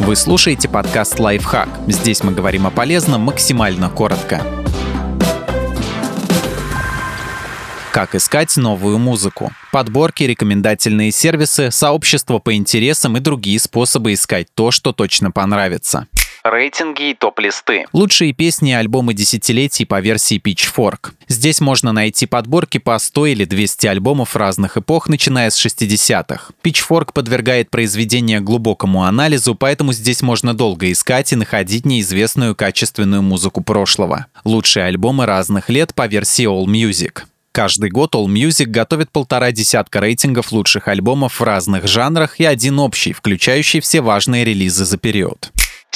Вы слушаете подкаст «Лайфхак». Здесь мы говорим о полезном максимально коротко. Как искать новую музыку? Подборки, рекомендательные сервисы, сообщества по интересам и другие способы искать то, что точно понравится рейтинги и топ-листы. Лучшие песни и альбомы десятилетий по версии Pitchfork. Здесь можно найти подборки по 100 или 200 альбомов разных эпох, начиная с 60-х. Pitchfork подвергает произведения глубокому анализу, поэтому здесь можно долго искать и находить неизвестную качественную музыку прошлого. Лучшие альбомы разных лет по версии All Music. Каждый год All Music готовит полтора десятка рейтингов лучших альбомов в разных жанрах и один общий, включающий все важные релизы за период.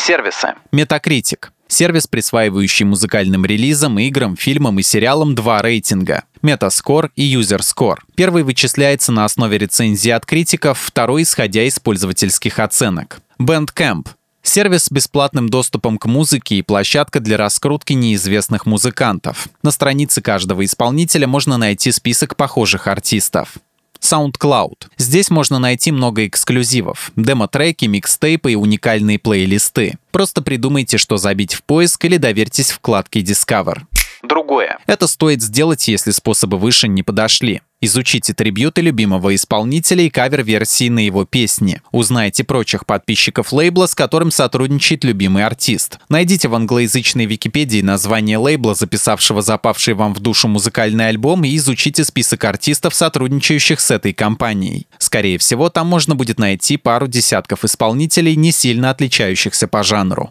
Сервисы. Metacritic. Сервис, присваивающий музыкальным релизам, играм, фильмам и сериалам два рейтинга — Metascore и UserScore. Первый вычисляется на основе рецензий от критиков, второй — исходя из пользовательских оценок. Bandcamp Сервис с бесплатным доступом к музыке и площадка для раскрутки неизвестных музыкантов. На странице каждого исполнителя можно найти список похожих артистов. SoundCloud. Здесь можно найти много эксклюзивов, демо-треки, микстейпы и уникальные плейлисты. Просто придумайте, что забить в поиск или доверьтесь вкладке Discover другое. Это стоит сделать, если способы выше не подошли. Изучите трибьюты любимого исполнителя и кавер-версии на его песни. Узнайте прочих подписчиков лейбла, с которым сотрудничает любимый артист. Найдите в англоязычной Википедии название лейбла, записавшего запавший вам в душу музыкальный альбом, и изучите список артистов, сотрудничающих с этой компанией. Скорее всего, там можно будет найти пару десятков исполнителей, не сильно отличающихся по жанру.